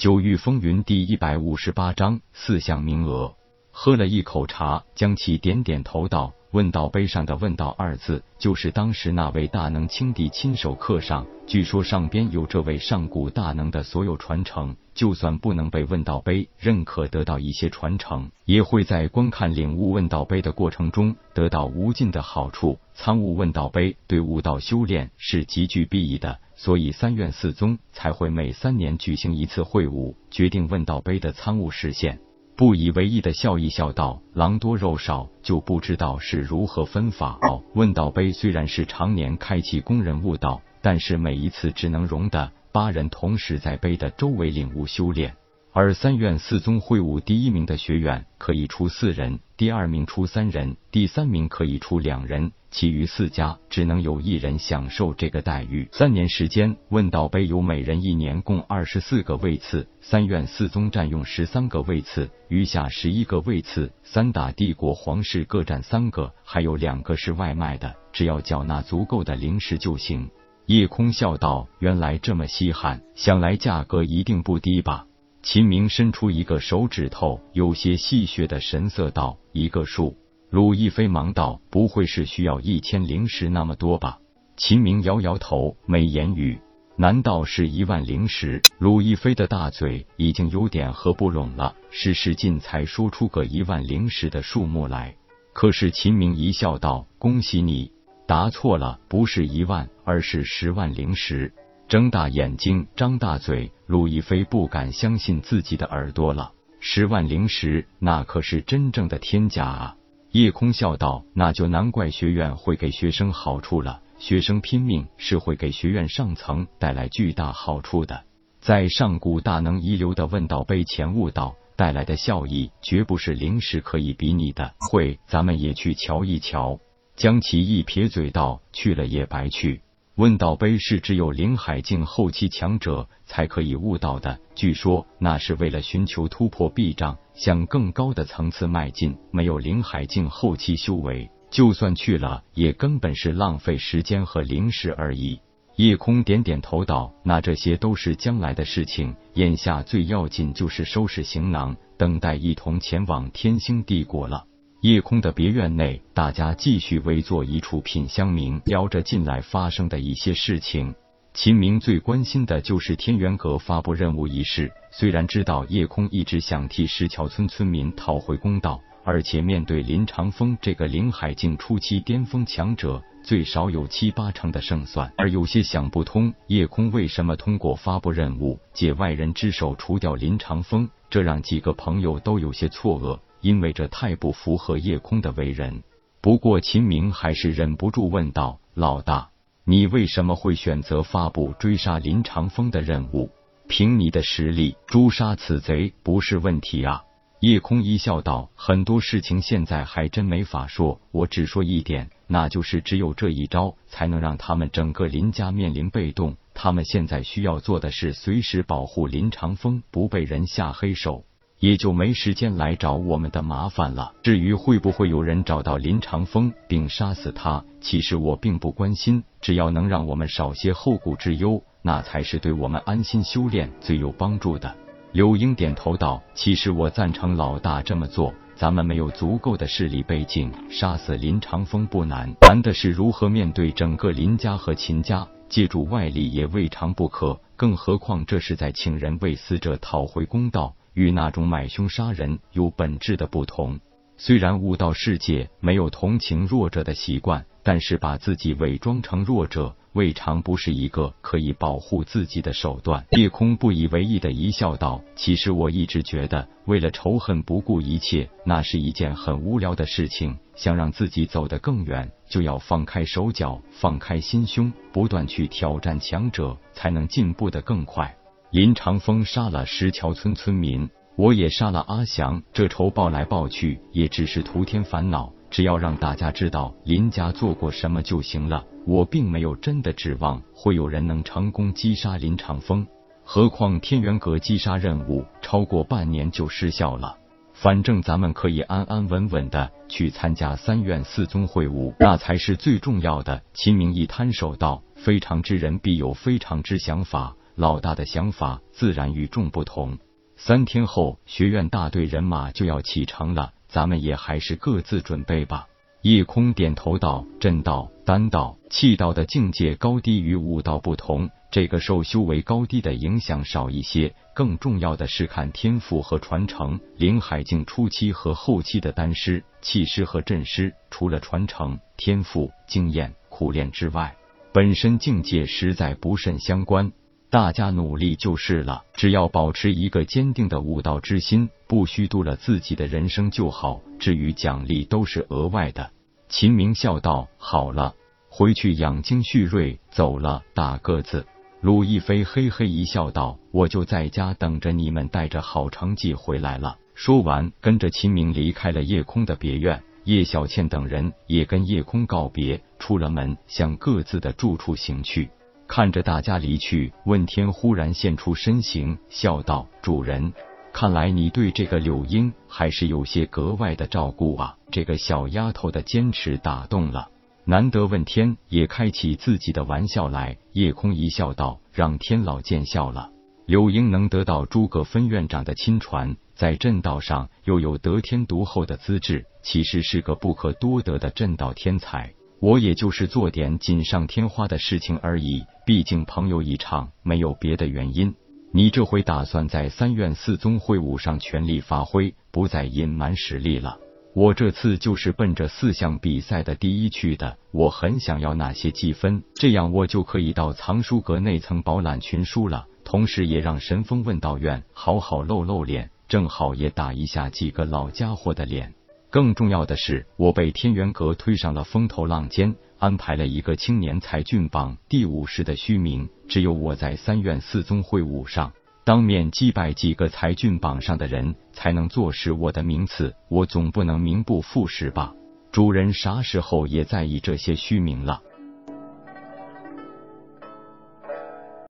九域风云第一百五十八章四项名额。喝了一口茶，将其点点头道。问道碑上的“问道”二字，就是当时那位大能亲弟亲手刻上。据说上边有这位上古大能的所有传承，就算不能被问道碑认可得到一些传承，也会在观看领悟问道碑的过程中得到无尽的好处。参悟问道碑对悟道修炼是极具裨益的，所以三院四宗才会每三年举行一次会晤，决定问道碑的参悟时限。不以为意的笑一笑道：“狼多肉少，就不知道是如何分法。”哦，问道碑虽然是常年开启供人悟道，但是每一次只能容得八人同时在碑的周围领悟修炼。而三院四宗会武第一名的学员可以出四人，第二名出三人，第三名可以出两人，其余四家只能有一人享受这个待遇。三年时间，问道碑有每人一年共二十四个位次，三院四宗占用十三个位次，余下十一个位次，三大帝国皇室各占三个，还有两个是外卖的，只要缴纳足够的灵石就行。夜空笑道：“原来这么稀罕，想来价格一定不低吧？”秦明伸出一个手指头，有些戏谑的神色道：“一个数。”鲁亦飞忙道：“不会是需要一千灵石那么多吧？”秦明摇摇头，没言语。难道是一万灵石？鲁亦飞的大嘴已经有点合不拢了，是使劲才说出个一万灵石的数目来。可是秦明一笑道：“恭喜你，答错了，不是一万，而是十万灵石。”睁大眼睛，张大嘴，陆亦飞不敢相信自己的耳朵了。十万灵石，那可是真正的天价啊！叶空笑道：“那就难怪学院会给学生好处了。学生拼命是会给学院上层带来巨大好处的。在上古大能遗留的问道碑前悟道带来的效益，绝不是灵石可以比拟的。会，咱们也去瞧一瞧。”江其一撇嘴道：“去了也白去。”问道碑是只有灵海境后期强者才可以悟到的，据说那是为了寻求突破壁障，向更高的层次迈进。没有灵海境后期修为，就算去了，也根本是浪费时间和灵石而已。夜空点点头道：“那这些都是将来的事情，眼下最要紧就是收拾行囊，等待一同前往天星帝国了。”夜空的别院内，大家继续围坐一处品香茗，聊着近来发生的一些事情。秦明最关心的就是天元阁发布任务一事。虽然知道夜空一直想替石桥村村民讨回公道，而且面对林长风这个灵海境初期巅峰强者，最少有七八成的胜算，而有些想不通，夜空为什么通过发布任务借外人之手除掉林长风，这让几个朋友都有些错愕。因为这太不符合夜空的为人。不过秦明还是忍不住问道：“老大，你为什么会选择发布追杀林长风的任务？凭你的实力，诛杀此贼不是问题啊！”夜空一笑道：“很多事情现在还真没法说，我只说一点，那就是只有这一招才能让他们整个林家面临被动。他们现在需要做的是随时保护林长风不被人下黑手。”也就没时间来找我们的麻烦了。至于会不会有人找到林长风并杀死他，其实我并不关心。只要能让我们少些后顾之忧，那才是对我们安心修炼最有帮助的。刘英点头道：“其实我赞成老大这么做。咱们没有足够的势力背景，杀死林长风不难，难的是如何面对整个林家和秦家，借助外力也未尝不可。更何况这是在请人为死者讨回公道。”与那种买凶杀人有本质的不同。虽然悟道世界没有同情弱者的习惯，但是把自己伪装成弱者，未尝不是一个可以保护自己的手段。夜空不以为意的一笑道：“其实我一直觉得，为了仇恨不顾一切，那是一件很无聊的事情。想让自己走得更远，就要放开手脚，放开心胸，不断去挑战强者，才能进步得更快。”林长风杀了石桥村村民，我也杀了阿祥，这仇报来报去也只是徒添烦恼。只要让大家知道林家做过什么就行了。我并没有真的指望会有人能成功击杀林长风，何况天元阁击杀任务超过半年就失效了。反正咱们可以安安稳稳的去参加三院四宗会晤，那才是最重要的。秦明一摊手道：“非常之人必有非常之想法。”老大的想法自然与众不同。三天后，学院大队人马就要启程了，咱们也还是各自准备吧。叶空点头道：“真道、丹道、气道的境界高低与武道不同，这个受修为高低的影响少一些。更重要的是看天赋和传承。灵海境初期和后期的丹师、气师和阵师，除了传承、天赋、经验、苦练之外，本身境界实在不甚相关。大家努力就是了，只要保持一个坚定的武道之心，不虚度了自己的人生就好。至于奖励，都是额外的。秦明笑道：“好了，回去养精蓄锐。”走了，大个子。鲁亦飞嘿嘿一笑，道：“我就在家等着你们带着好成绩回来了。”说完，跟着秦明离开了叶空的别院。叶小倩等人也跟叶空告别，出了门，向各自的住处行去。看着大家离去，问天忽然现出身形，笑道：“主人，看来你对这个柳英还是有些格外的照顾啊。”这个小丫头的坚持打动了，难得问天也开起自己的玩笑来。夜空一笑道：“让天老见笑了。柳英能得到诸葛分院长的亲传，在阵道上又有得天独厚的资质，其实是个不可多得的阵道天才。”我也就是做点锦上添花的事情而已，毕竟朋友一场，没有别的原因。你这回打算在三院四宗会武上全力发挥，不再隐瞒实力了。我这次就是奔着四项比赛的第一去的，我很想要那些积分，这样我就可以到藏书阁那层饱览群书了，同时也让神风问道院好好露露脸，正好也打一下几个老家伙的脸。更重要的是，我被天元阁推上了风头浪尖，安排了一个青年才俊榜第五十的虚名。只有我在三院四宗会武上当面击败几个才俊榜上的人，才能坐实我的名次。我总不能名不副实吧？主人啥时候也在意这些虚名了？